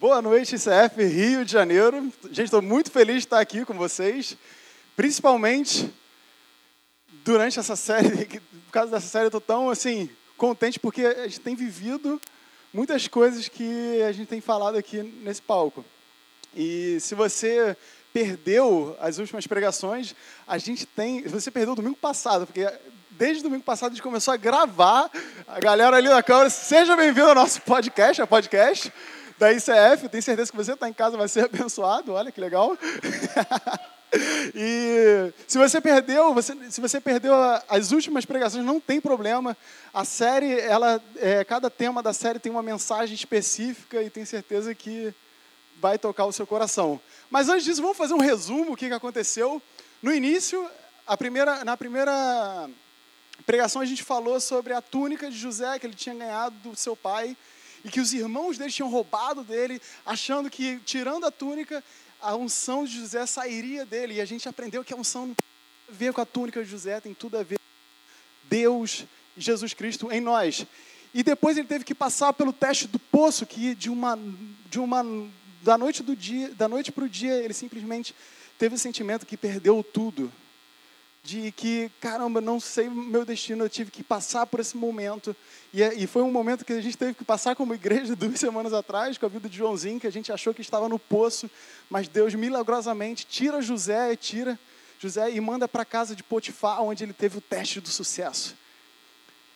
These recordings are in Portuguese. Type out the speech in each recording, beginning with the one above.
Boa noite, ICF Rio de Janeiro. Gente, estou muito feliz de estar aqui com vocês, principalmente durante essa série. Por causa dessa série, estou tão assim contente porque a gente tem vivido muitas coisas que a gente tem falado aqui nesse palco. E se você perdeu as últimas pregações, a gente tem. Você perdeu domingo passado, porque desde domingo passado a gente começou a gravar. A galera ali na câmera, seja bem-vindo ao nosso podcast, a podcast da ICF. Tenho certeza que você está em casa vai ser abençoado. Olha que legal. E se você perdeu, você, se você perdeu as últimas pregações, não tem problema. A série, ela, é, cada tema da série tem uma mensagem específica e tenho certeza que vai tocar o seu coração. Mas antes disso, vamos fazer um resumo o que, que aconteceu. No início, a primeira, na primeira pregação, a gente falou sobre a túnica de José que ele tinha ganhado do seu pai e que os irmãos dele tinham roubado dele, achando que tirando a túnica, a unção de José sairia dele. E a gente aprendeu que a unção não tem a ver com a túnica de José, tem tudo a ver com Deus e Jesus Cristo em nós. E depois ele teve que passar pelo teste do poço, que de uma, de uma da noite do dia, da noite para o dia, ele simplesmente teve o sentimento que perdeu tudo de que, caramba, não sei meu destino, eu tive que passar por esse momento. E, é, e, foi um momento que a gente teve que passar como igreja duas semanas atrás, com a vida de Joãozinho, que a gente achou que estava no poço, mas Deus milagrosamente tira José, tira José e manda para a casa de Potifar, onde ele teve o teste do sucesso.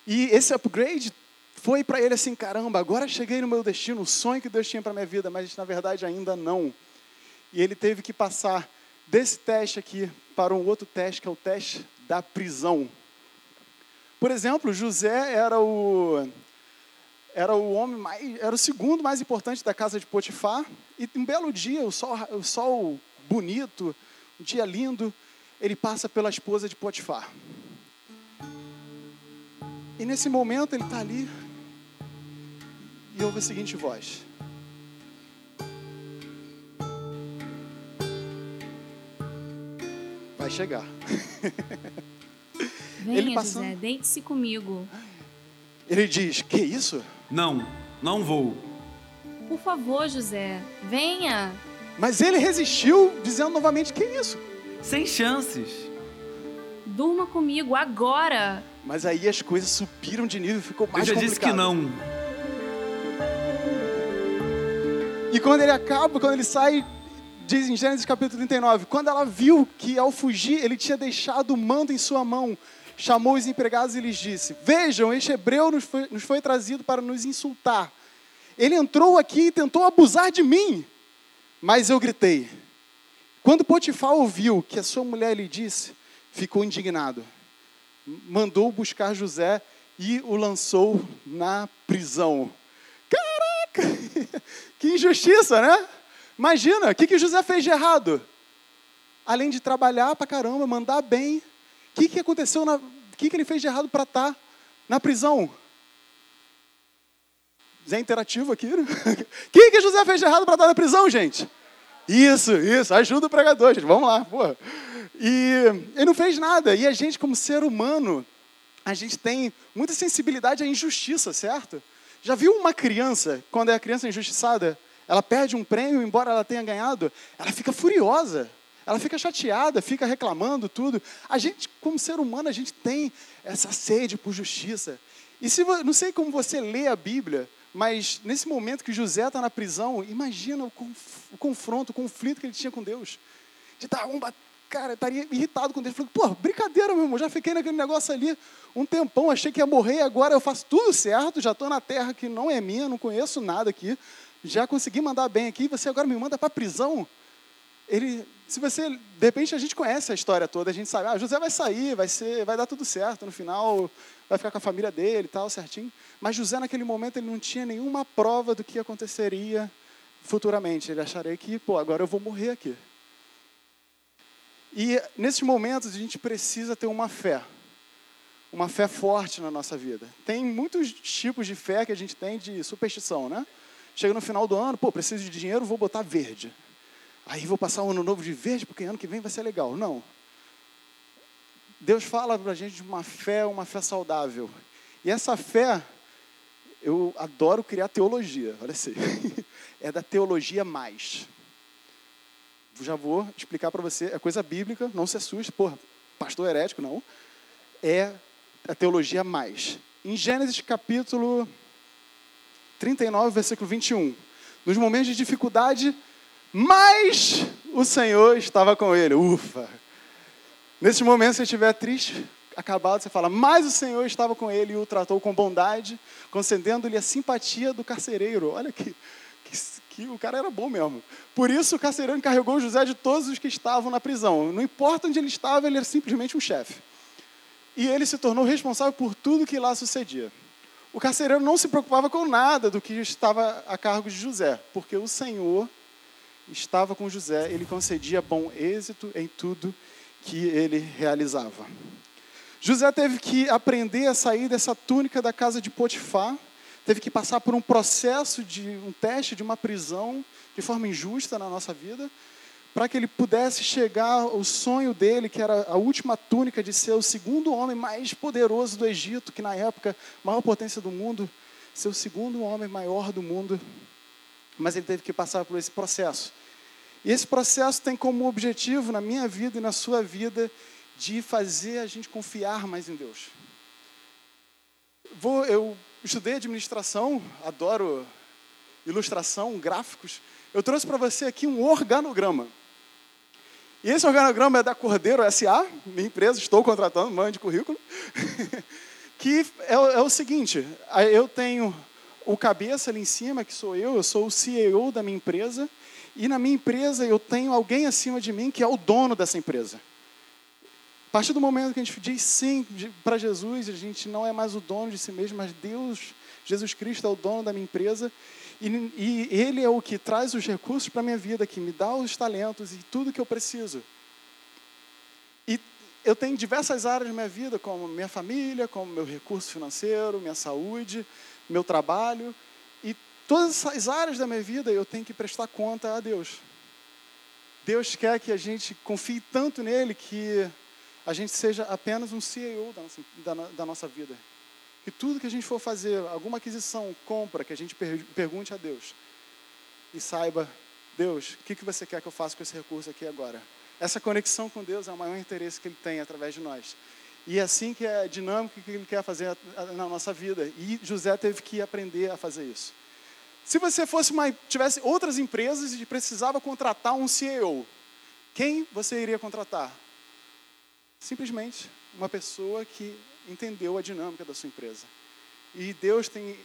E esse upgrade foi para ele assim, caramba, agora cheguei no meu destino, o sonho que Deus tinha para minha vida, mas na verdade ainda não. E ele teve que passar desse teste aqui para um outro teste, que é o teste da prisão. Por exemplo, José era o era o homem mais, era o segundo mais importante da casa de Potifar, e um belo dia, o sol, o sol bonito, um dia lindo, ele passa pela esposa de Potifar. E nesse momento ele está ali e ouve a seguinte voz: Vai chegar. Venha, ele passando... José, deite-se comigo. Ele diz: Que isso? Não, não vou. Por favor, José, venha. Mas ele resistiu, dizendo novamente: Que isso? Sem chances. Durma comigo agora. Mas aí as coisas subiram de nível, ficou mais complicado. Eu já disse que não. E quando ele acaba, quando ele sai diz em Gênesis capítulo 39, quando ela viu que ao fugir ele tinha deixado o mando em sua mão, chamou os empregados e lhes disse: Vejam, este hebreu nos foi, nos foi trazido para nos insultar. Ele entrou aqui e tentou abusar de mim, mas eu gritei. Quando Potifar ouviu que a sua mulher lhe disse, ficou indignado. Mandou buscar José e o lançou na prisão. Caraca! Que injustiça, né? Imagina, o que, que José fez de errado? Além de trabalhar pra caramba, mandar bem, o que, que aconteceu? O que, que ele fez de errado para estar tá na prisão? Zé interativo aqui. Né? O que, que José fez de errado para estar tá na prisão, gente? Isso, isso, ajuda o pregador, gente. Vamos lá, porra. E ele não fez nada. E a gente, como ser humano, a gente tem muita sensibilidade à injustiça, certo? Já viu uma criança, quando é a criança injustiçada, ela perde um prêmio, embora ela tenha ganhado, ela fica furiosa, ela fica chateada, fica reclamando tudo. A gente, como ser humano, a gente tem essa sede por justiça. E se não sei como você lê a Bíblia, mas nesse momento que José está na prisão, imagina o, conf, o, confronto, o conflito que ele tinha com Deus. De estar um, cara, estaria irritado com Deus. Falei, pô, brincadeira, meu irmão, já fiquei naquele negócio ali um tempão, achei que ia morrer, agora eu faço tudo certo, já estou na terra que não é minha, não conheço nada aqui já consegui mandar bem aqui, você agora me manda para a prisão. Ele, se você, de repente a gente conhece a história toda, a gente sabe, ah, José vai sair, vai ser, vai dar tudo certo, no final vai ficar com a família dele tal, certinho. Mas José naquele momento ele não tinha nenhuma prova do que aconteceria futuramente. Ele acharia que, pô, agora eu vou morrer aqui. E nesses momentos a gente precisa ter uma fé, uma fé forte na nossa vida. Tem muitos tipos de fé que a gente tem de superstição, né? Chega no final do ano, pô, preciso de dinheiro, vou botar verde. Aí vou passar um ano novo de verde, porque ano que vem vai ser legal. Não. Deus fala para a gente de uma fé, uma fé saudável. E essa fé, eu adoro criar teologia, olha assim. é da teologia mais. Já vou explicar para você, é coisa bíblica, não se assuste, porra, pastor herético, não. É a teologia mais. Em Gênesis capítulo 39, versículo 21. Nos momentos de dificuldade, mas o Senhor estava com ele. Ufa! Nesses momentos, se estiver triste, acabado, você fala, mas o Senhor estava com ele e o tratou com bondade, concedendo-lhe a simpatia do carcereiro. Olha que, que, que, o cara era bom mesmo. Por isso, o carcereiro encarregou José de todos os que estavam na prisão. Não importa onde ele estava, ele era simplesmente um chefe. E ele se tornou responsável por tudo que lá sucedia. O carcereiro não se preocupava com nada do que estava a cargo de José, porque o Senhor estava com José, ele concedia bom êxito em tudo que ele realizava. José teve que aprender a sair dessa túnica da casa de Potifar, teve que passar por um processo de um teste de uma prisão de forma injusta na nossa vida, para que ele pudesse chegar ao sonho dele, que era a última túnica de ser o segundo homem mais poderoso do Egito, que na época, maior potência do mundo, ser o segundo homem maior do mundo. Mas ele teve que passar por esse processo. E esse processo tem como objetivo, na minha vida e na sua vida, de fazer a gente confiar mais em Deus. Vou, eu estudei administração, adoro ilustração, gráficos. Eu trouxe para você aqui um organograma. E esse organograma é da Cordeiro SA, minha empresa, estou contratando, mande currículo. que é, é o seguinte: eu tenho o cabeça ali em cima, que sou eu, eu sou o CEO da minha empresa, e na minha empresa eu tenho alguém acima de mim que é o dono dessa empresa. A partir do momento que a gente diz sim para Jesus, a gente não é mais o dono de si mesmo, mas Deus, Jesus Cristo é o dono da minha empresa. E, e Ele é o que traz os recursos para a minha vida, que me dá os talentos e tudo que eu preciso. E eu tenho diversas áreas na minha vida, como minha família, como meu recurso financeiro, minha saúde, meu trabalho. Todas essas áreas da minha vida eu tenho que prestar conta a Deus. Deus quer que a gente confie tanto nele que a gente seja apenas um CEO da nossa, da, da nossa vida. Que tudo que a gente for fazer, alguma aquisição, compra, que a gente per, pergunte a Deus. E saiba, Deus, o que, que você quer que eu faça com esse recurso aqui agora? Essa conexão com Deus é o maior interesse que Ele tem através de nós. E é assim que é a dinâmica que Ele quer fazer na nossa vida. E José teve que aprender a fazer isso. Se você fosse uma, tivesse outras empresas e precisava contratar um CEO, quem você iria contratar? Simplesmente uma pessoa que entendeu a dinâmica da sua empresa. E Deus tem,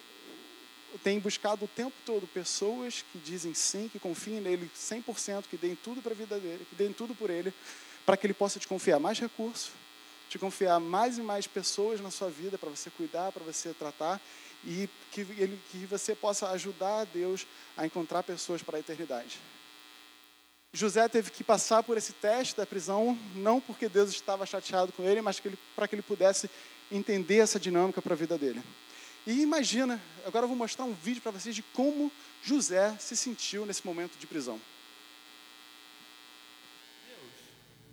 tem buscado o tempo todo pessoas que dizem sim, que confiem nele 100%, que deem tudo para a vida dele, que deem tudo por ele, para que ele possa te confiar mais recursos, te confiar mais e mais pessoas na sua vida para você cuidar, para você tratar e que, ele, que você possa ajudar a Deus a encontrar pessoas para a eternidade. José teve que passar por esse teste da prisão, não porque Deus estava chateado com ele, mas para que ele pudesse entender essa dinâmica para a vida dele. E imagina, agora eu vou mostrar um vídeo para vocês de como José se sentiu nesse momento de prisão.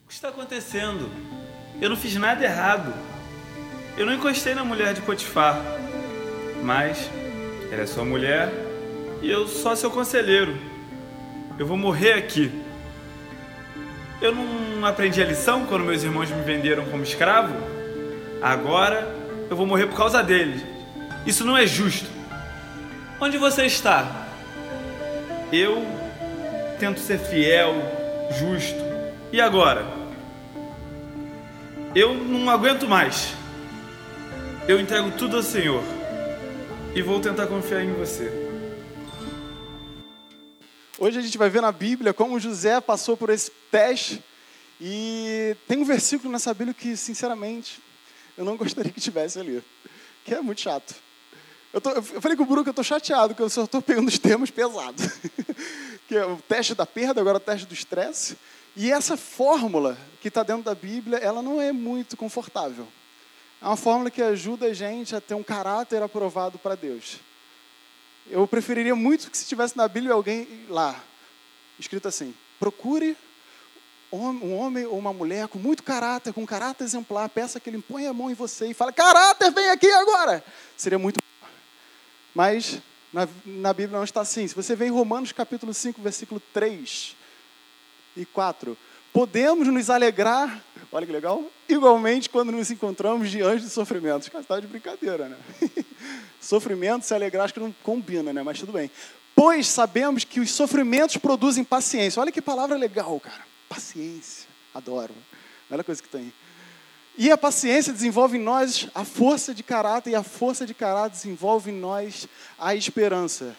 O que está acontecendo? Eu não fiz nada errado. Eu não encostei na mulher de Potifar mas ela é sua mulher e eu só seu conselheiro. Eu vou morrer aqui. Eu não aprendi a lição quando meus irmãos me venderam como escravo? Agora eu vou morrer por causa deles. Isso não é justo. Onde você está? Eu tento ser fiel, justo. E agora? Eu não aguento mais. Eu entrego tudo ao Senhor e vou tentar confiar em você. Hoje a gente vai ver na Bíblia como José passou por esse teste e tem um versículo nessa Bíblia que, sinceramente, eu não gostaria que tivesse ali, que é muito chato. Eu, tô, eu falei com o Bruno que eu estou chateado, que eu só estou pegando os termos pesados. que é o teste da perda, agora o teste do estresse. E essa fórmula que está dentro da Bíblia, ela não é muito confortável. É uma fórmula que ajuda a gente a ter um caráter aprovado para Deus. Eu preferiria muito que se tivesse na Bíblia alguém lá, escrito assim: procure um homem ou uma mulher com muito caráter, com caráter exemplar, peça que ele ponha a mão em você e fale: caráter, vem aqui agora. Seria muito. Mas na, na Bíblia não está assim. Se você vê em Romanos capítulo 5, versículo 3 e 4, podemos nos alegrar, olha que legal, igualmente quando nos encontramos diante de sofrimentos. Cara, está de brincadeira, né? Sofrimento, se alegrar, acho que não combina, né? Mas tudo bem. Pois sabemos que os sofrimentos produzem paciência. Olha que palavra legal, cara. Paciência. Adoro. A coisa que tem. E a paciência desenvolve em nós a força de caráter, e a força de caráter desenvolve em nós a esperança.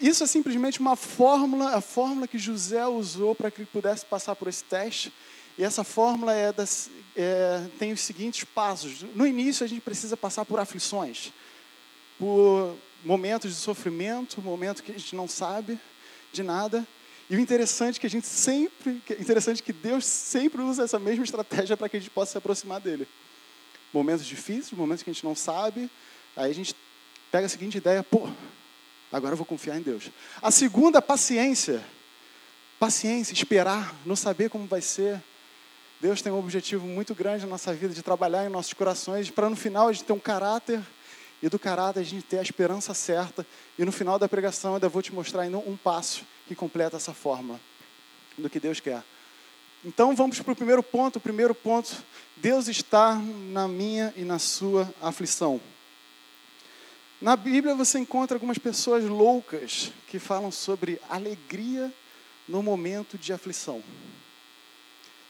Isso é simplesmente uma fórmula, a fórmula que José usou para que ele pudesse passar por esse teste. E essa fórmula é das, é, tem os seguintes passos. No início, a gente precisa passar por aflições, por momentos de sofrimento, momentos que a gente não sabe de nada. E o interessante é que a gente sempre, interessante que Deus sempre usa essa mesma estratégia para que a gente possa se aproximar dele. Momentos difíceis, momentos que a gente não sabe, aí a gente pega a seguinte ideia, pô, agora eu vou confiar em Deus. A segunda, paciência. Paciência, esperar, não saber como vai ser. Deus tem um objetivo muito grande na nossa vida de trabalhar em nossos corações para no final a gente ter um caráter e do caráter a gente ter a esperança certa. E no final da pregação eu ainda vou te mostrar ainda um passo que completa essa fórmula do que Deus quer. Então vamos para o primeiro ponto. O primeiro ponto, Deus está na minha e na sua aflição. Na Bíblia você encontra algumas pessoas loucas que falam sobre alegria no momento de aflição.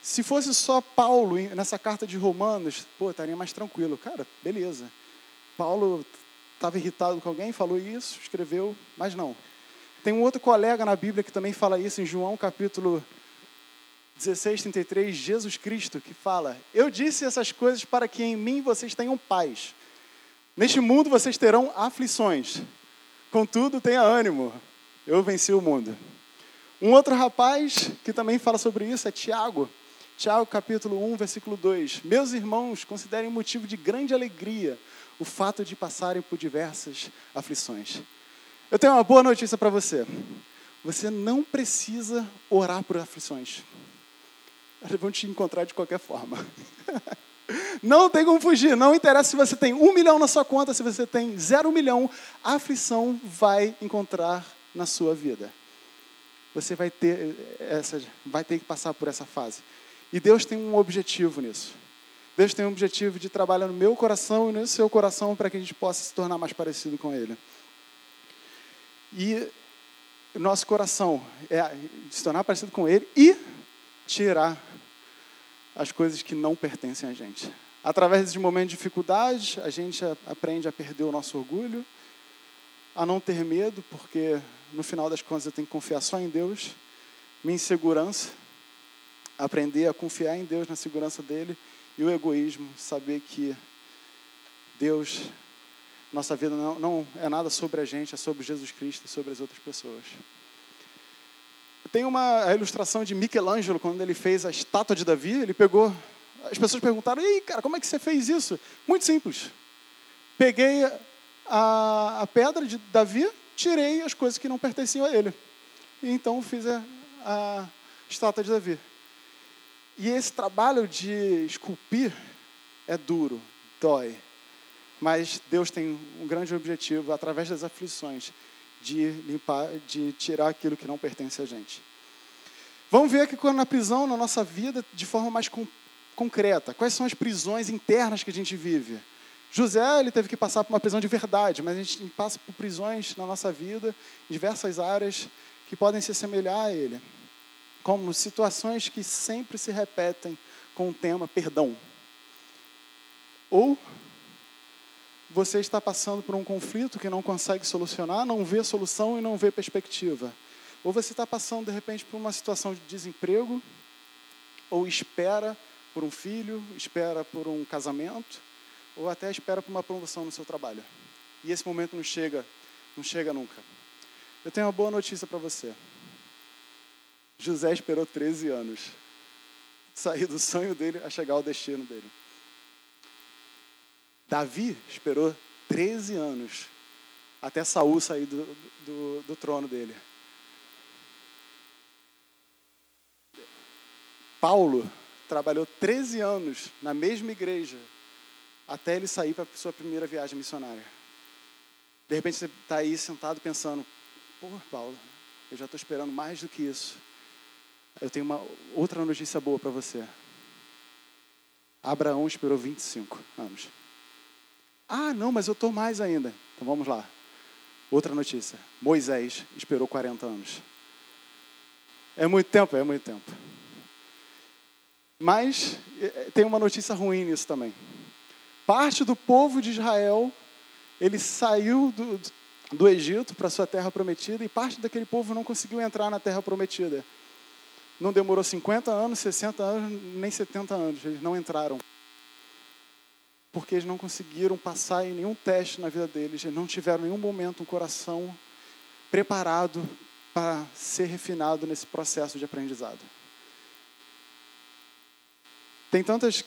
Se fosse só Paulo nessa carta de Romanos, pô, estaria mais tranquilo. Cara, beleza. Paulo estava irritado com alguém, falou isso, escreveu, mas não. Tem um outro colega na Bíblia que também fala isso, em João capítulo 16, 33, Jesus Cristo, que fala: Eu disse essas coisas para que em mim vocês tenham paz. Neste mundo vocês terão aflições. Contudo, tenha ânimo. Eu venci o mundo. Um outro rapaz que também fala sobre isso é Tiago. Tiago capítulo 1, versículo 2. Meus irmãos, considerem motivo de grande alegria o fato de passarem por diversas aflições. Eu tenho uma boa notícia para você. Você não precisa orar por aflições. Elas vão te encontrar de qualquer forma. Não tem como fugir. Não interessa se você tem um milhão na sua conta, se você tem zero milhão, a aflição vai encontrar na sua vida. Você vai ter essa, vai ter que passar por essa fase. E Deus tem um objetivo nisso. Deus tem um objetivo de trabalhar no meu coração e no seu coração para que a gente possa se tornar mais parecido com Ele. E nosso coração é se tornar parecido com Ele e tirar as coisas que não pertencem a gente. Através desses momentos de dificuldade, a gente aprende a perder o nosso orgulho, a não ter medo, porque no final das contas eu tenho que confiar só em Deus. Minha insegurança, aprender a confiar em Deus, na segurança dele, e o egoísmo, saber que Deus nossa vida não, não é nada sobre a gente, é sobre Jesus Cristo e sobre as outras pessoas. Tem uma ilustração de Michelangelo, quando ele fez a estátua de Davi, ele pegou. As pessoas perguntaram: Ei, cara, como é que você fez isso? Muito simples. Peguei a, a pedra de Davi, tirei as coisas que não pertenciam a ele. E então fiz a, a estátua de Davi. E esse trabalho de esculpir é duro, dói. Mas Deus tem um grande objetivo, através das aflições, de limpar, de tirar aquilo que não pertence a gente. Vamos ver aqui na prisão, na nossa vida, de forma mais com, concreta. Quais são as prisões internas que a gente vive? José ele teve que passar por uma prisão de verdade, mas a gente passa por prisões na nossa vida, em diversas áreas que podem se assemelhar a ele, como situações que sempre se repetem com o tema perdão. Ou você está passando por um conflito que não consegue solucionar, não vê solução e não vê perspectiva. Ou você está passando, de repente, por uma situação de desemprego, ou espera por um filho, espera por um casamento, ou até espera por uma promoção no seu trabalho. E esse momento não chega, não chega nunca. Eu tenho uma boa notícia para você. José esperou 13 anos sair do sonho dele a chegar ao destino dele. Davi esperou 13 anos até Saul sair do, do, do trono dele. Paulo trabalhou 13 anos na mesma igreja até ele sair para a sua primeira viagem missionária. De repente você está aí sentado pensando, pô, Paulo, eu já estou esperando mais do que isso. Eu tenho uma outra notícia boa para você. Abraão esperou 25 anos. Ah, não, mas eu estou mais ainda. Então vamos lá. Outra notícia. Moisés esperou 40 anos. É muito tempo? É muito tempo. Mas eh, tem uma notícia ruim nisso também. Parte do povo de Israel, ele saiu do, do Egito para sua terra prometida e parte daquele povo não conseguiu entrar na terra prometida. Não demorou 50 anos, 60 anos, nem 70 anos, eles não entraram. Porque eles não conseguiram passar em nenhum teste na vida deles, eles não tiveram em nenhum momento um coração preparado para ser refinado nesse processo de aprendizado. Tem tantas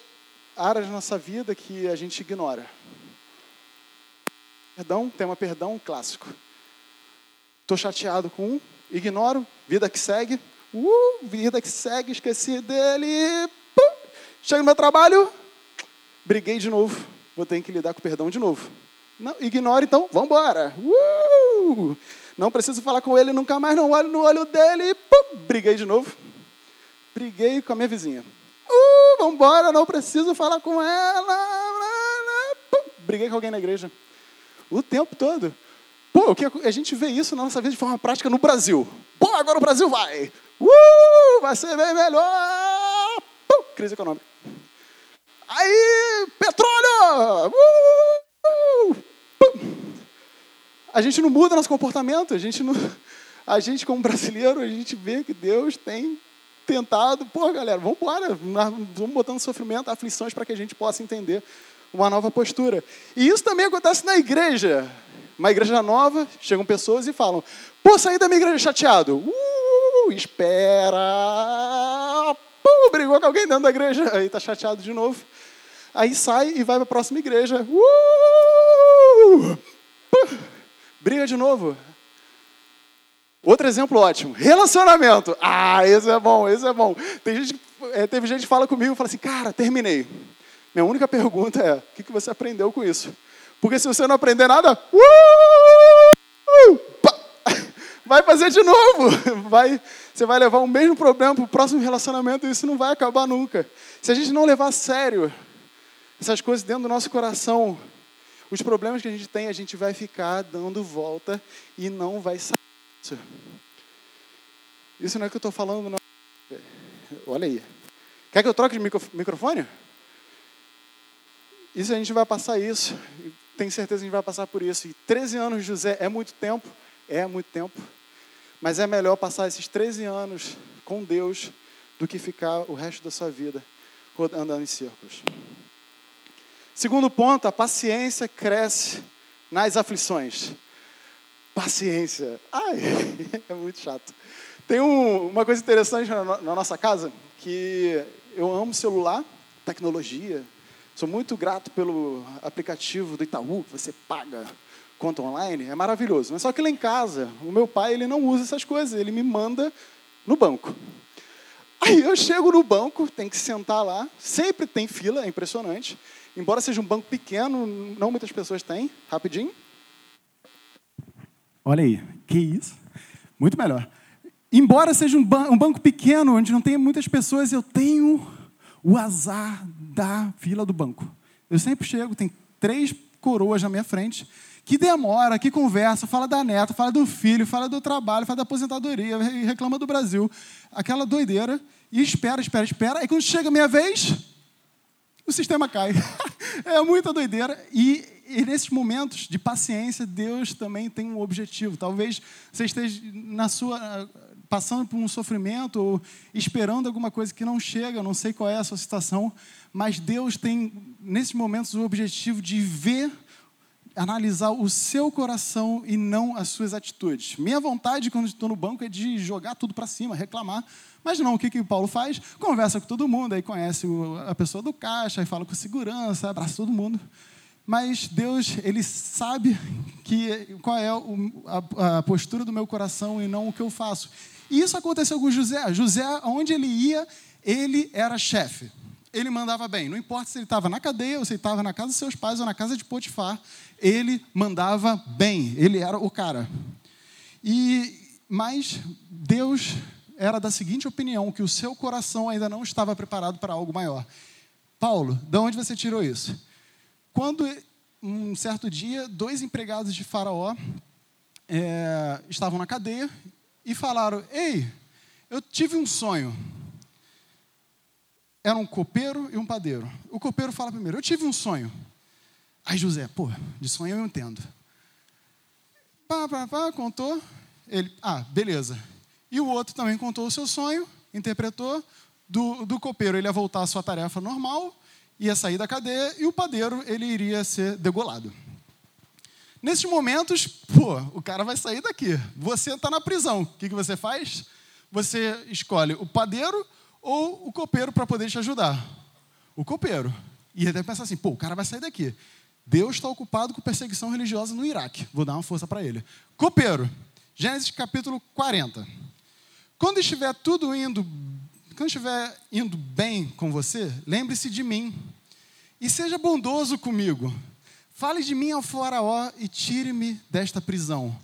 áreas na nossa vida que a gente ignora. Perdão, tema perdão clássico. Estou chateado com um, ignoro, vida que segue. Uh, vida que segue, esqueci dele. Pum, chega no meu trabalho, briguei de novo. Vou ter que lidar com perdão de novo. Não, ignore então, vamos embora. Uh, não preciso falar com ele nunca mais, não olho no olho dele. Pum, briguei de novo. Briguei com a minha vizinha. Uh, vamos embora, não preciso falar com ela. Pum, briguei com alguém na igreja. O tempo todo. Pô, a gente vê isso na nossa vida de forma prática no Brasil. Pô, agora o Brasil vai. Uh, vai ser bem melhor. Pum, crise econômica. Aí, petróleo. Uh, a gente não muda nosso comportamento. A gente, não, a gente, como brasileiro, a gente vê que Deus tem tentado. Pô, galera, vamos embora. Vamos botando sofrimento, aflições para que a gente possa entender uma nova postura. E isso também acontece na igreja. Uma igreja nova, chegam pessoas e falam: Pô, saí da minha igreja chateado. Uh, espera. Pô, brigou com alguém dentro da igreja. Aí tá chateado de novo. Aí sai e vai para a próxima igreja. Uh, briga de novo. Outro exemplo ótimo. Relacionamento. Ah, esse é bom, esse é bom. Tem gente, é, teve gente que fala comigo e fala assim, cara, terminei. Minha única pergunta é: o que, que você aprendeu com isso? Porque se você não aprender nada, uh, vai fazer de novo. Vai, você vai levar o mesmo problema para o próximo relacionamento e isso não vai acabar nunca. Se a gente não levar a sério essas coisas dentro do nosso coração, os problemas que a gente tem, a gente vai ficar dando volta e não vai sair disso. Isso não é que eu estou falando, não. Olha aí. Quer que eu troque de microfone? Isso a gente vai passar isso. Tenho certeza que a gente vai passar por isso. E 13 anos José é muito tempo, é muito tempo. Mas é melhor passar esses 13 anos com Deus do que ficar o resto da sua vida andando em círculos. Segundo ponto, a paciência cresce nas aflições. Paciência. Ai, é muito chato. Tem um, uma coisa interessante na, na nossa casa, que eu amo celular, tecnologia, Sou muito grato pelo aplicativo do Itaú, que você paga conta online, é maravilhoso. Mas só que lá em casa, o meu pai ele não usa essas coisas, ele me manda no banco. Aí eu chego no banco, tem que sentar lá, sempre tem fila, é impressionante. Embora seja um banco pequeno, não muitas pessoas têm. Rapidinho. Olha aí, que isso. Muito melhor. Embora seja um, um banco pequeno, onde não tem muitas pessoas, eu tenho o azar da fila do banco. Eu sempre chego, tem três coroas na minha frente, que demora, que conversa, fala da neta, fala do filho, fala do trabalho, fala da aposentadoria, reclama do Brasil. Aquela doideira, e espera, espera, espera. E quando chega a minha vez, o sistema cai. é muita doideira. E, e, nesses momentos de paciência, Deus também tem um objetivo. Talvez você esteja na sua passando por um sofrimento ou esperando alguma coisa que não chega, não sei qual é a sua situação, mas Deus tem, nesses momentos, o objetivo de ver, analisar o seu coração e não as suas atitudes. Minha vontade, quando estou no banco, é de jogar tudo para cima, reclamar. Mas não, o que, que o Paulo faz? Conversa com todo mundo, aí conhece a pessoa do caixa, aí fala com segurança, abraça todo mundo. Mas Deus, Ele sabe que, qual é a, a postura do meu coração e não o que eu faço. E isso aconteceu com José. José, onde ele ia, ele era chefe. ele mandava bem. Não importa se ele estava na cadeia, ou se ele estava na casa dos seus pais, ou na casa de Potifar, ele mandava bem. Ele era o cara. E Mas Deus era da seguinte opinião, que o seu coração ainda não estava preparado para algo maior. Paulo, de onde você tirou isso? Quando, um certo dia, dois empregados de Faraó é, estavam na cadeia e falaram: Ei, eu tive um sonho. Era um copeiro e um padeiro. O copeiro fala primeiro: Eu tive um sonho. Aí José, pô, de sonho eu entendo. Pá, pá, pá, contou. Ele, ah, beleza. E o outro também contou o seu sonho, interpretou. Do, do copeiro ele ia voltar à sua tarefa normal, ia sair da cadeia, e o padeiro ele iria ser degolado. Nesses momentos, pô, o cara vai sair daqui. Você está na prisão. O que, que você faz? Você escolhe o padeiro ou o copeiro para poder te ajudar. O copeiro. E até pensa assim, pô, o cara vai sair daqui. Deus está ocupado com perseguição religiosa no Iraque. Vou dar uma força para ele. Copeiro. Gênesis capítulo 40. Quando estiver tudo indo, quando estiver indo bem com você, lembre-se de mim e seja bondoso comigo. Fale de mim ao Faraó e tire-me desta prisão.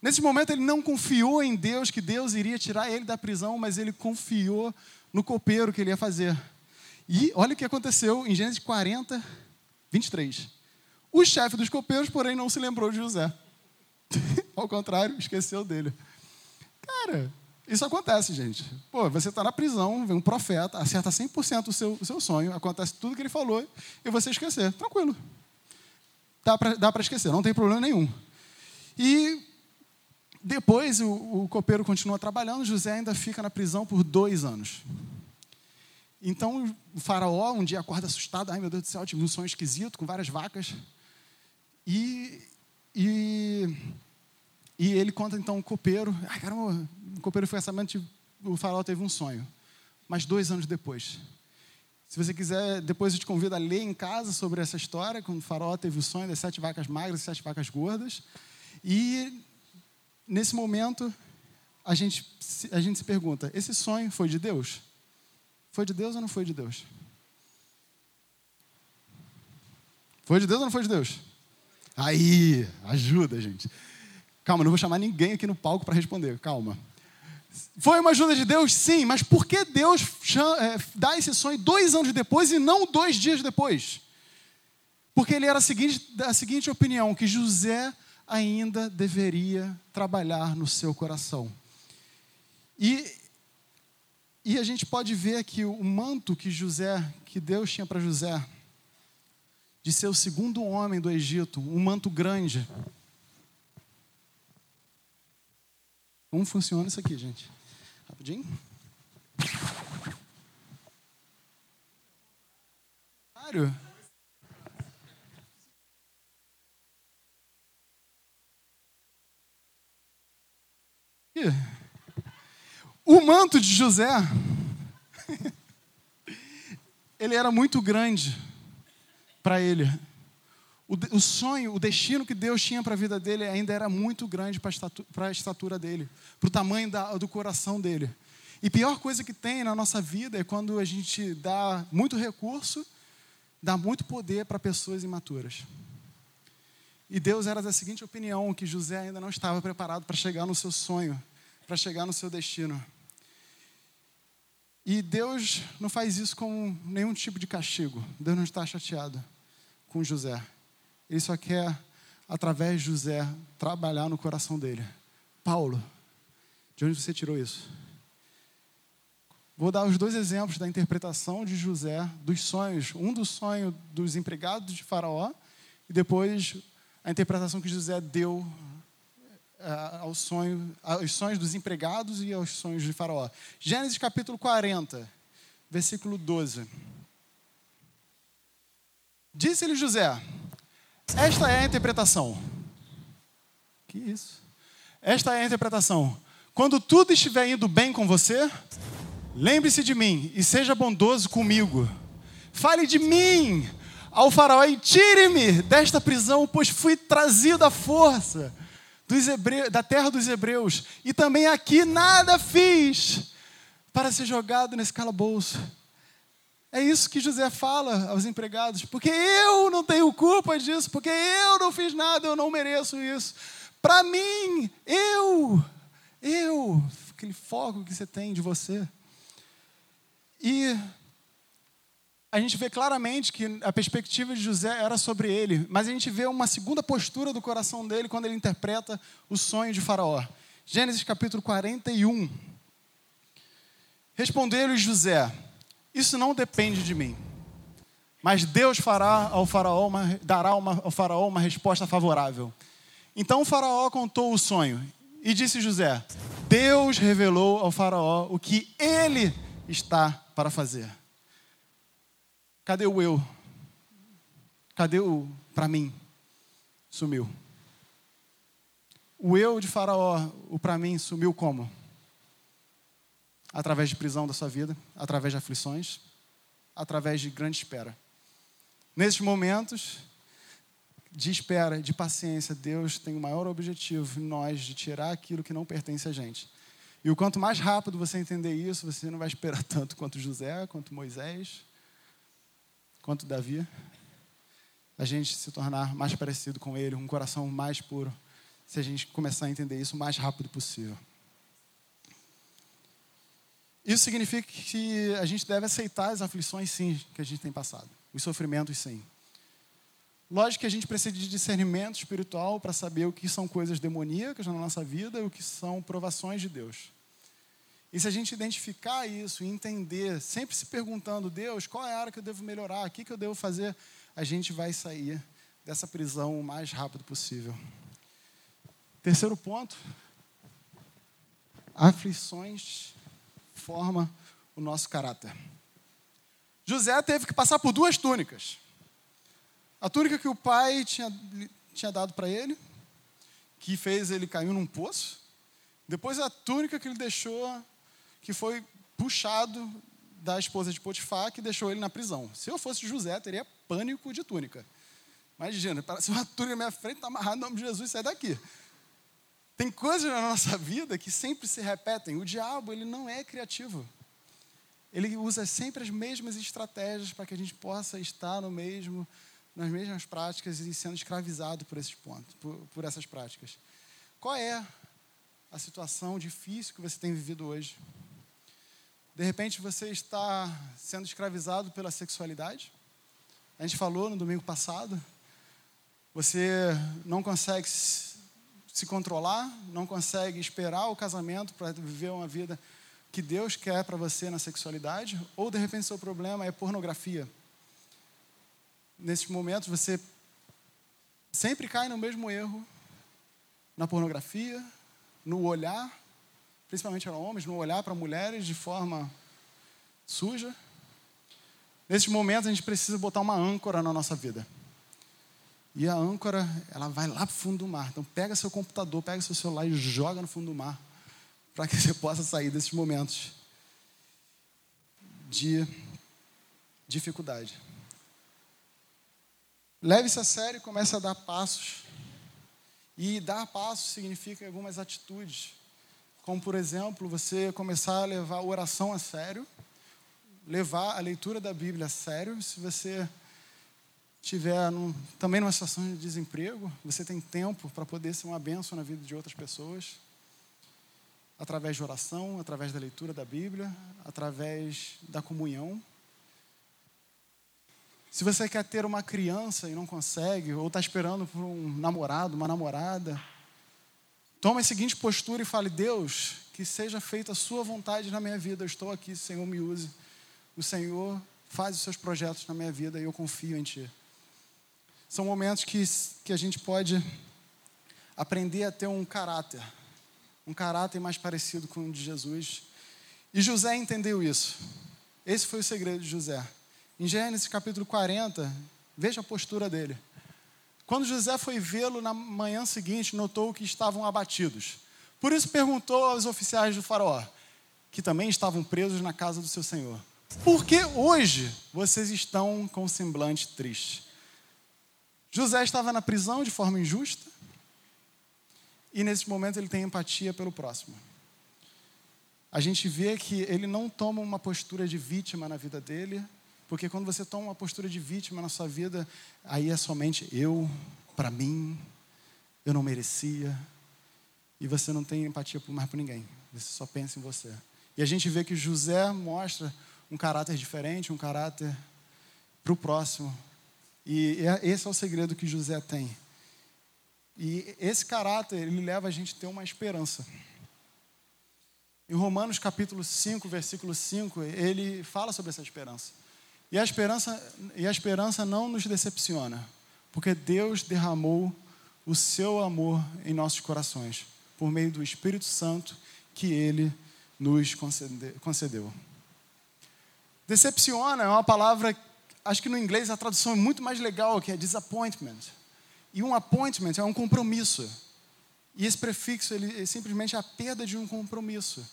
Nesse momento ele não confiou em Deus que Deus iria tirar ele da prisão, mas ele confiou no copeiro que ele ia fazer. E olha o que aconteceu em Gênesis 40, 23. O chefe dos copeiros, porém, não se lembrou de José. Ao contrário, esqueceu dele. Cara, isso acontece, gente. Pô, você está na prisão, vem um profeta, acerta 100% o seu, o seu sonho, acontece tudo que ele falou e você esquecer. Tranquilo. Dá para esquecer, não tem problema nenhum. E depois o, o copeiro continua trabalhando, José ainda fica na prisão por dois anos. Então o faraó um dia acorda assustado, ai meu Deus do céu, tive um sonho esquisito com várias vacas. E, e, e ele conta então o copeiro, ai caramba, o copeiro foi assamento, o faraó teve um sonho. Mas dois anos depois. Se você quiser, depois eu te convido a ler em casa sobre essa história, quando o faraó teve o sonho das sete vacas magras e sete vacas gordas. E nesse momento, a gente, a gente se pergunta: esse sonho foi de Deus? Foi de Deus ou não foi de Deus? Foi de Deus ou não foi de Deus? Aí, ajuda, gente. Calma, não vou chamar ninguém aqui no palco para responder. Calma. Foi uma ajuda de Deus? Sim, mas por que Deus é, dá esse sonho dois anos depois e não dois dias depois? Porque ele era a seguinte, a seguinte opinião: que José ainda deveria trabalhar no seu coração. E, e a gente pode ver que o manto que José, que Deus tinha para José, de ser o segundo homem do Egito, um manto grande. Como funciona isso aqui, gente? Rapidinho. O manto de José, ele era muito grande para ele. O, o, sonho, o destino que Deus tinha para a vida dele ainda era muito grande para a estatura dele, para o tamanho da, do coração dele. E pior coisa que tem na nossa vida é quando a gente dá muito recurso, dá muito poder para pessoas imaturas. E Deus era da seguinte opinião: que José ainda não estava preparado para chegar no seu sonho, para chegar no seu destino. E Deus não faz isso com nenhum tipo de castigo. Deus não está chateado com José. Ele só quer, através de José, trabalhar no coração dele. Paulo, de onde você tirou isso? Vou dar os dois exemplos da interpretação de José dos sonhos. Um do sonho dos empregados de Faraó e depois a interpretação que José deu uh, ao sonho, aos sonhos dos empregados e aos sonhos de Faraó. Gênesis capítulo 40, versículo 12. Disse-lhe José: Esta é a interpretação. Que isso? Esta é a interpretação. Quando tudo estiver indo bem com você, lembre-se de mim e seja bondoso comigo. Fale de mim ao faraó e tire-me desta prisão, pois fui trazido à força da terra dos hebreus, e também aqui nada fiz para ser jogado nesse calabouço. É isso que José fala aos empregados, porque eu não tenho culpa disso, porque eu não fiz nada, eu não mereço isso. Para mim, eu, eu, aquele foco que você tem de você. E a gente vê claramente que a perspectiva de José era sobre ele, mas a gente vê uma segunda postura do coração dele quando ele interpreta o sonho de Faraó. Gênesis capítulo 41. Respondeu-lhe José: Isso não depende de mim. Mas Deus fará ao faraó uma, dará uma, ao faraó uma resposta favorável. Então o faraó contou o sonho e disse José: Deus revelou ao faraó o que ele está para fazer. Cadê o eu? Cadê o para mim? Sumiu. O eu de Faraó, o para mim, sumiu como? Através de prisão da sua vida, através de aflições, através de grande espera. Nesses momentos de espera, de paciência, Deus tem o maior objetivo em nós de tirar aquilo que não pertence a gente. E o quanto mais rápido você entender isso, você não vai esperar tanto quanto José, quanto Moisés, quanto Davi. A gente se tornar mais parecido com ele, um coração mais puro se a gente começar a entender isso o mais rápido possível. Isso significa que a gente deve aceitar as aflições, sim, que a gente tem passado, os sofrimentos, sim. Lógico que a gente precisa de discernimento espiritual para saber o que são coisas demoníacas na nossa vida e o que são provações de Deus. E se a gente identificar isso e entender, sempre se perguntando, Deus, qual é a área que eu devo melhorar, o que, que eu devo fazer, a gente vai sair dessa prisão o mais rápido possível. Terceiro ponto, aflições formam o nosso caráter. José teve que passar por duas túnicas. A túnica que o pai tinha, tinha dado para ele, que fez ele cair num poço. Depois a túnica que ele deixou, que foi puxado da esposa de Potifar, que deixou ele na prisão. Se eu fosse José, teria pânico de túnica. Imagina, parece uma túnica na minha frente, está amarrado em nome de Jesus, sai daqui. Tem coisas na nossa vida que sempre se repetem. O diabo, ele não é criativo. Ele usa sempre as mesmas estratégias para que a gente possa estar no mesmo, nas mesmas práticas e sendo escravizado por esses pontos, por, por essas práticas. Qual é a situação difícil que você tem vivido hoje? De repente você está sendo escravizado pela sexualidade. A gente falou no domingo passado. Você não consegue se controlar, não consegue esperar o casamento para viver uma vida que Deus quer para você na sexualidade, ou de repente seu problema é pornografia. Nesses momentos você sempre cai no mesmo erro, na pornografia, no olhar, principalmente para homens, no olhar para mulheres de forma suja. Nesses momentos a gente precisa botar uma âncora na nossa vida. E a âncora, ela vai lá para o fundo do mar. Então pega seu computador, pega seu celular e joga no fundo do mar, para que você possa sair desses momentos de dificuldade. Leve-se a sério e comece a dar passos. E dar passos significa algumas atitudes. Como, por exemplo, você começar a levar a oração a sério, levar a leitura da Bíblia a sério. Se você estiver num, também numa situação de desemprego, você tem tempo para poder ser uma bênção na vida de outras pessoas, através de oração, através da leitura da Bíblia, através da comunhão. Se você quer ter uma criança e não consegue, ou está esperando por um namorado, uma namorada, tome a seguinte postura e fale: Deus, que seja feita a Sua vontade na minha vida. Eu estou aqui, Senhor, me use. O Senhor faz os seus projetos na minha vida e eu confio em Ti. São momentos que, que a gente pode aprender a ter um caráter, um caráter mais parecido com o de Jesus. E José entendeu isso. Esse foi o segredo de José. Em Gênesis capítulo 40, veja a postura dele. Quando José foi vê-lo na manhã seguinte, notou que estavam abatidos. Por isso perguntou aos oficiais do faraó, que também estavam presos na casa do seu senhor: Por que hoje vocês estão com semblante triste? José estava na prisão de forma injusta e nesse momento ele tem empatia pelo próximo. A gente vê que ele não toma uma postura de vítima na vida dele, Porque quando você toma uma postura de vítima na sua vida, aí é somente eu, para mim, eu não merecia. E você não tem empatia mais por ninguém. Você só pensa em você. E a gente vê que José mostra um caráter diferente, um caráter para o próximo. E é, esse é o segredo que José tem. E esse caráter, ele leva a gente a ter uma esperança. Em Romanos capítulo 5, versículo 5, ele fala sobre essa esperança. E a esperança, e a esperança não nos decepciona, porque Deus derramou o seu amor em nossos corações, por meio do Espírito Santo que ele nos concedeu. Decepciona é uma palavra, acho que no inglês a tradução é muito mais legal, que é disappointment. E um appointment é um compromisso. E esse prefixo ele é simplesmente a perda de um compromisso.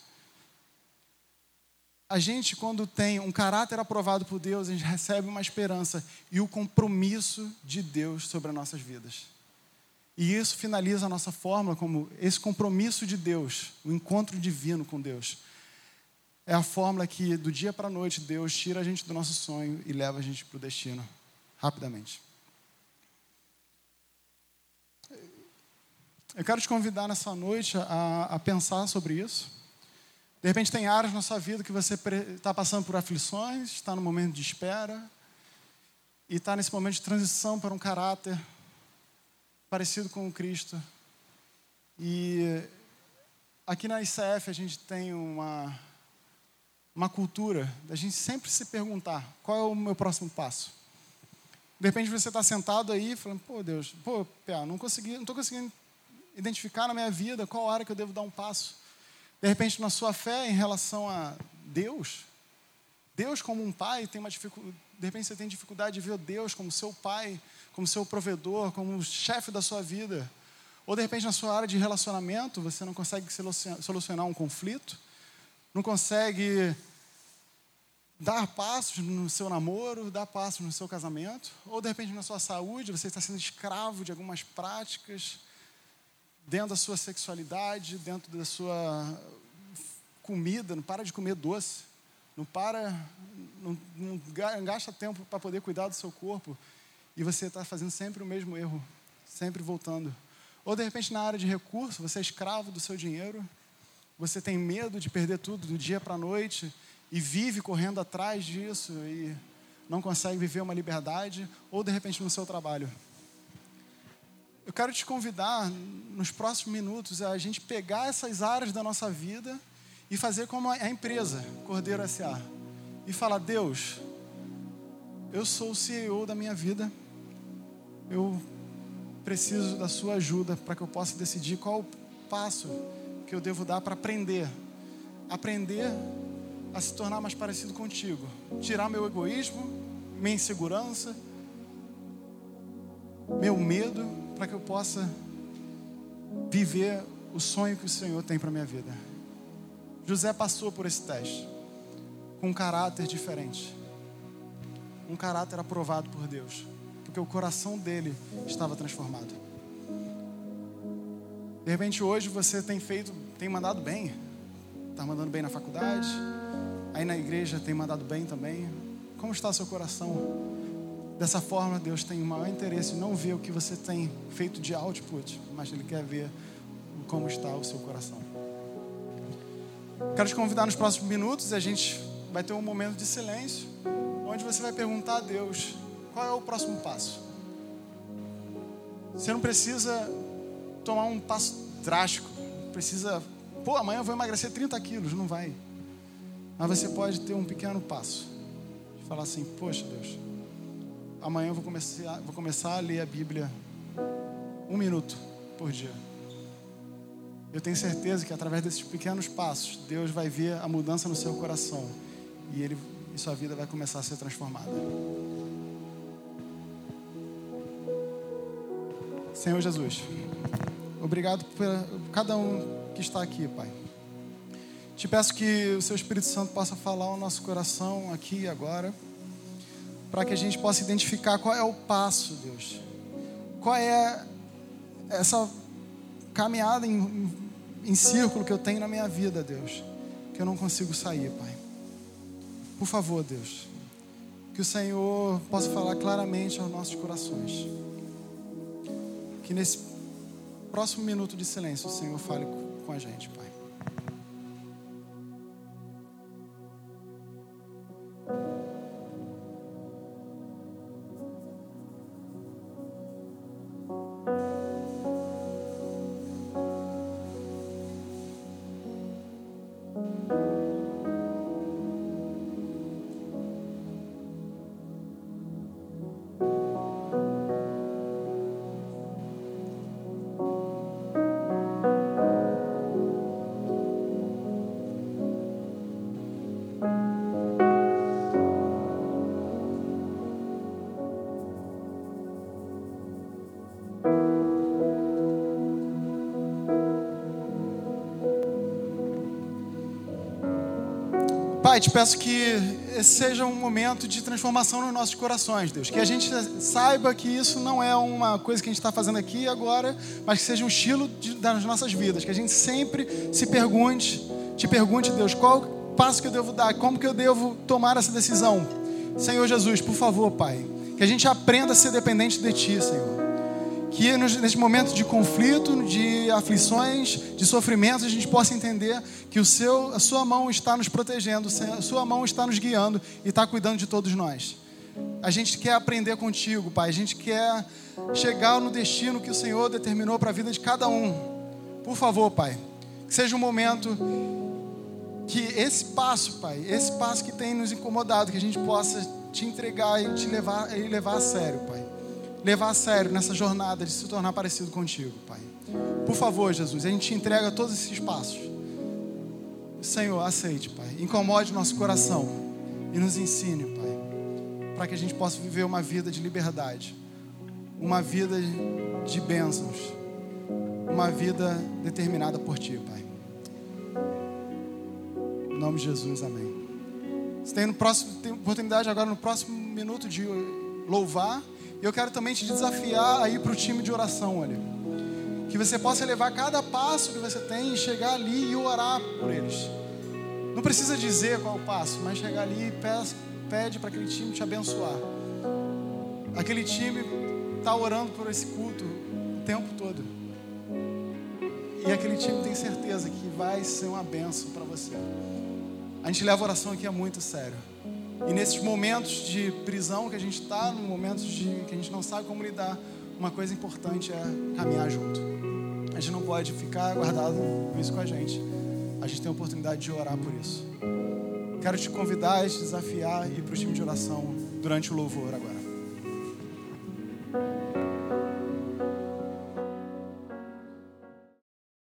A gente, quando tem um caráter aprovado por Deus, a gente recebe uma esperança e o compromisso de Deus sobre as nossas vidas. E isso finaliza a nossa fórmula como esse compromisso de Deus, o encontro divino com Deus. É a fórmula que, do dia para a noite, Deus tira a gente do nosso sonho e leva a gente para o destino, rapidamente. Eu quero te convidar nessa noite a, a pensar sobre isso. De repente, tem áreas na sua vida que você está passando por aflições, está no momento de espera, e está nesse momento de transição para um caráter parecido com o Cristo. E aqui na ICF a gente tem uma, uma cultura da gente sempre se perguntar qual é o meu próximo passo. De repente você está sentado aí falando, pô Deus, pô, Pé, não consegui, não estou conseguindo identificar na minha vida qual hora que eu devo dar um passo. De repente, na sua fé em relação a Deus, Deus como um pai tem uma dificuldade, de repente você tem dificuldade de ver Deus como seu pai, como seu provedor, como o chefe da sua vida. Ou de repente na sua área de relacionamento, você não consegue solucionar um conflito, não consegue dar passos no seu namoro, dar passos no seu casamento, ou de repente na sua saúde, você está sendo escravo de algumas práticas, dentro da sua sexualidade, dentro da sua comida, não para de comer doce, não para, não, não gasta tempo para poder cuidar do seu corpo. E você está fazendo sempre o mesmo erro, sempre voltando. Ou de repente na área de recurso, você é escravo do seu dinheiro, você tem medo de perder tudo do dia para a noite e vive correndo atrás disso e não consegue viver uma liberdade, ou de repente no seu trabalho? Eu quero te convidar nos próximos minutos a gente pegar essas áreas da nossa vida e fazer como a empresa Cordeiro SA e falar: Deus, eu sou o CEO da minha vida, eu preciso da sua ajuda para que eu possa decidir qual passo que eu devo dar para aprender, aprender a se tornar mais parecido contigo, tirar meu egoísmo, minha insegurança, meu medo para que eu possa viver o sonho que o Senhor tem para minha vida. José passou por esse teste com um caráter diferente, um caráter aprovado por Deus, porque o coração dele estava transformado. De repente hoje você tem feito, tem mandado bem, está mandando bem na faculdade, aí na igreja tem mandado bem também. Como está seu coração? Dessa forma, Deus tem o maior interesse em não ver o que você tem feito de output, mas Ele quer ver como está o seu coração. Quero te convidar nos próximos minutos, a gente vai ter um momento de silêncio, onde você vai perguntar a Deus qual é o próximo passo. Você não precisa tomar um passo drástico, precisa, pô, amanhã eu vou emagrecer 30 quilos, não vai. Mas você pode ter um pequeno passo. Falar assim, poxa Deus, amanhã eu vou começar, vou começar a ler a Bíblia um minuto por dia. Eu tenho certeza que através desses pequenos passos, Deus vai ver a mudança no seu coração e, ele, e sua vida vai começar a ser transformada. Senhor Jesus, obrigado por cada um que está aqui, Pai. Te peço que o Seu Espírito Santo possa falar ao nosso coração aqui e agora para que a gente possa identificar qual é o passo, Deus. Qual é essa caminhada em, em, círculo que eu tenho na minha vida, Deus, que eu não consigo sair, Pai. Por favor, Deus, que que o Senhor possa falar claramente aos nossos corações. Que nesse próximo minuto de silêncio o Senhor fale com a gente, Pai. Pai, te peço que esse seja um momento de transformação nos nossos corações, Deus. Que a gente saiba que isso não é uma coisa que a gente está fazendo aqui agora, mas que seja um estilo de, das nossas vidas. Que a gente sempre se pergunte, te pergunte, Deus, qual passo que eu devo dar, como que eu devo tomar essa decisão. Senhor Jesus, por favor, Pai, que a gente aprenda a ser dependente de Ti, Senhor que nesse momento de conflito, de aflições, de sofrimentos, a gente possa entender que o seu, a sua mão está nos protegendo, a sua mão está nos guiando e está cuidando de todos nós. A gente quer aprender contigo, Pai. A gente quer chegar no destino que o Senhor determinou para a vida de cada um. Por favor, Pai, que seja um momento que esse passo, Pai, esse passo que tem nos incomodado, que a gente possa te entregar e te levar, e levar a sério, Pai levar a sério nessa jornada de se tornar parecido contigo, Pai. Por favor, Jesus, a gente te entrega todos esses passos. Senhor, aceite, Pai. Incomode nosso coração e nos ensine, Pai, para que a gente possa viver uma vida de liberdade, uma vida de bênçãos, uma vida determinada por Ti, Pai. Em nome de Jesus, amém. Você tem, no próximo, tem oportunidade agora no próximo minuto de louvar. E eu quero também te desafiar a ir para o time de oração, olha. Que você possa levar cada passo que você tem e chegar ali e orar por eles. Não precisa dizer qual o passo, mas chegar ali e pede para aquele time te abençoar. Aquele time está orando por esse culto o tempo todo. E aquele time tem certeza que vai ser uma benção para você. A gente leva a oração aqui a muito sério. E nesses momentos de prisão que a gente está, momentos de que a gente não sabe como lidar, uma coisa importante é caminhar junto. A gente não pode ficar guardado isso com a gente. A gente tem a oportunidade de orar por isso. Quero te convidar, te desafiar e ir para o time de oração durante o louvor agora.